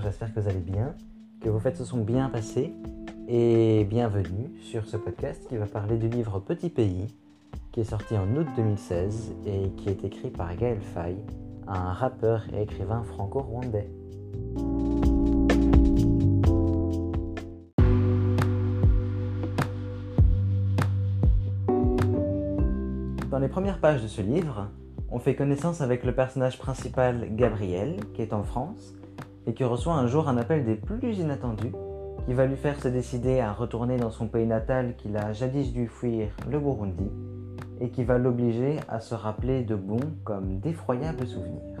j'espère que vous allez bien, que vos fêtes se sont bien passées et bienvenue sur ce podcast qui va parler du livre Petit Pays qui est sorti en août 2016 et qui est écrit par Gaël Faye, un rappeur et écrivain franco-rwandais. Dans les premières pages de ce livre, on fait connaissance avec le personnage principal Gabriel, qui est en France, et qui reçoit un jour un appel des plus inattendus, qui va lui faire se décider à retourner dans son pays natal qu'il a jadis dû fuir, le Burundi, et qui va l'obliger à se rappeler de bons comme d'effroyables souvenirs.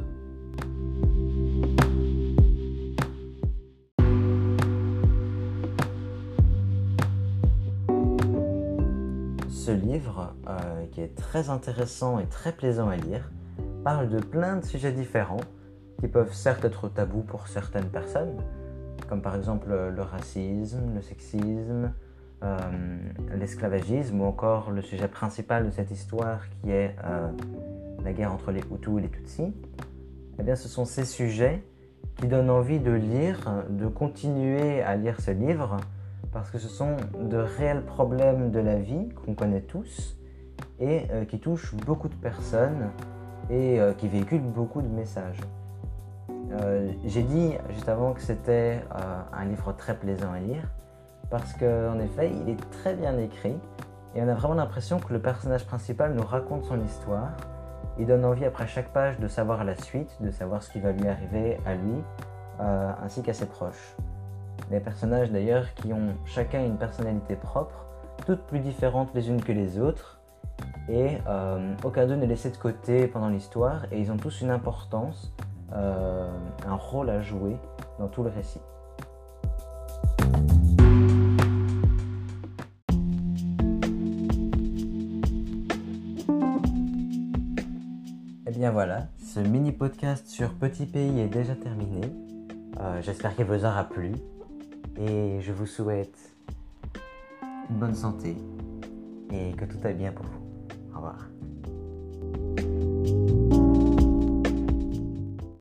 Ce livre, euh, qui est très intéressant et très plaisant à lire, parle de plein de sujets différents qui peuvent certes être tabous pour certaines personnes, comme par exemple le racisme, le sexisme, euh, l'esclavagisme ou encore le sujet principal de cette histoire qui est euh, la guerre entre les Hutus et les Tutsis. Eh bien, ce sont ces sujets qui donnent envie de lire, de continuer à lire ce livre, parce que ce sont de réels problèmes de la vie qu'on connaît tous et euh, qui touchent beaucoup de personnes et euh, qui véhiculent beaucoup de messages. Euh, j'ai dit juste avant que c'était un livre très plaisant à lire parce qu'en effet, il est très bien écrit et on a vraiment l'impression que le personnage principal nous raconte son histoire. Il donne envie après chaque page de savoir la suite, de savoir ce qui va lui arriver à lui ainsi qu'à ses proches. Les personnages d'ailleurs qui ont chacun une personnalité propre, toutes plus différentes les unes que les autres, et euh, aucun d'eux n'est laissé de côté pendant l'histoire, et ils ont tous une importance, euh, un rôle à jouer dans tout le récit. Et eh bien voilà, ce mini podcast sur Petit Pays est déjà terminé. Euh, j'espère qu'il vous aura plu et je vous souhaite une bonne santé et que tout aille bien pour vous. Au revoir.